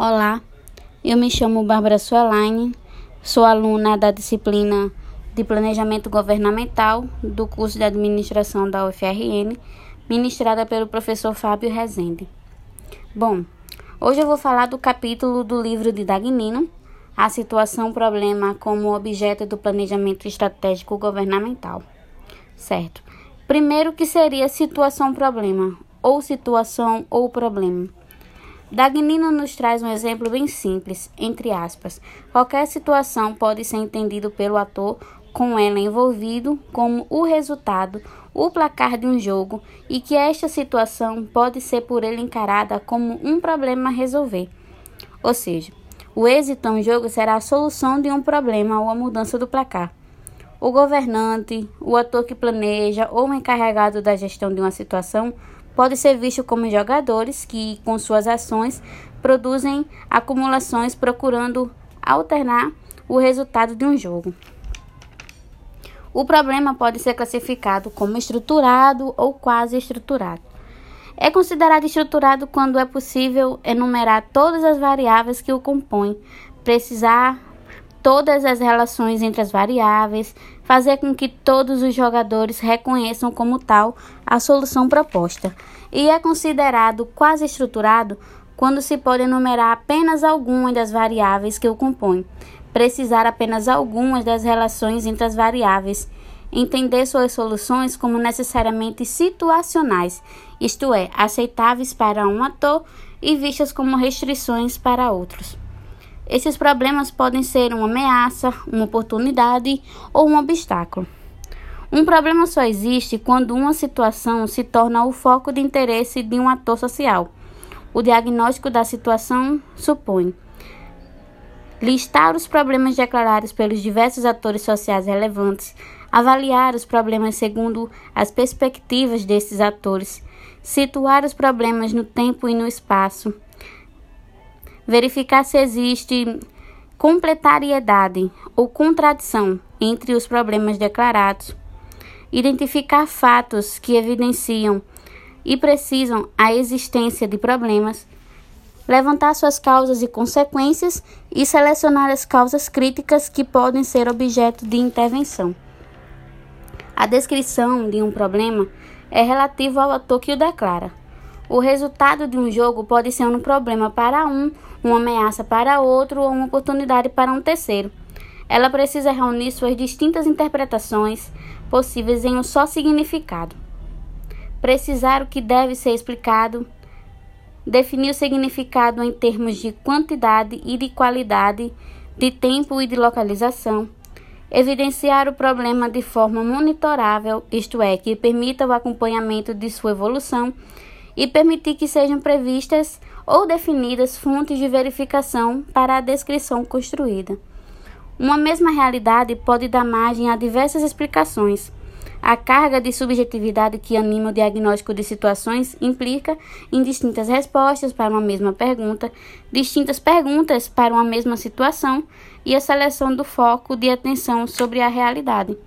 Olá, eu me chamo Bárbara Suelaine, sou aluna da disciplina de Planejamento Governamental do curso de Administração da UFRN, ministrada pelo professor Fábio Rezende. Bom, hoje eu vou falar do capítulo do livro de Dagnino, A Situação Problema como Objeto do Planejamento Estratégico Governamental. Certo. Primeiro, que seria situação problema, ou situação ou problema. Dagnino nos traz um exemplo bem simples, entre aspas. Qualquer situação pode ser entendido pelo ator com ela envolvido como o resultado, o placar de um jogo e que esta situação pode ser por ele encarada como um problema a resolver. Ou seja, o êxito em jogo será a solução de um problema ou a mudança do placar. O governante, o ator que planeja ou o encarregado da gestão de uma situação pode ser visto como jogadores que, com suas ações, produzem acumulações procurando alternar o resultado de um jogo. O problema pode ser classificado como estruturado ou quase estruturado. É considerado estruturado quando é possível enumerar todas as variáveis que o compõem, precisar todas as relações entre as variáveis, fazer com que todos os jogadores reconheçam como tal a solução proposta. E é considerado quase estruturado quando se pode enumerar apenas algumas das variáveis que o compõem, precisar apenas algumas das relações entre as variáveis, entender suas soluções como necessariamente situacionais, isto é, aceitáveis para um ator e vistas como restrições para outros. Esses problemas podem ser uma ameaça, uma oportunidade ou um obstáculo. Um problema só existe quando uma situação se torna o foco de interesse de um ator social. O diagnóstico da situação supõe listar os problemas declarados pelos diversos atores sociais relevantes, avaliar os problemas segundo as perspectivas desses atores, situar os problemas no tempo e no espaço verificar se existe completariedade ou contradição entre os problemas declarados, identificar fatos que evidenciam e precisam a existência de problemas, levantar suas causas e consequências e selecionar as causas críticas que podem ser objeto de intervenção. A descrição de um problema é relativa ao ator que o declara. O resultado de um jogo pode ser um problema para um, uma ameaça para outro ou uma oportunidade para um terceiro. Ela precisa reunir suas distintas interpretações possíveis em um só significado. Precisar o que deve ser explicado, definir o significado em termos de quantidade e de qualidade, de tempo e de localização, evidenciar o problema de forma monitorável, isto é, que permita o acompanhamento de sua evolução e permitir que sejam previstas ou definidas fontes de verificação para a descrição construída. Uma mesma realidade pode dar margem a diversas explicações. A carga de subjetividade que anima o diagnóstico de situações implica em distintas respostas para uma mesma pergunta, distintas perguntas para uma mesma situação e a seleção do foco de atenção sobre a realidade.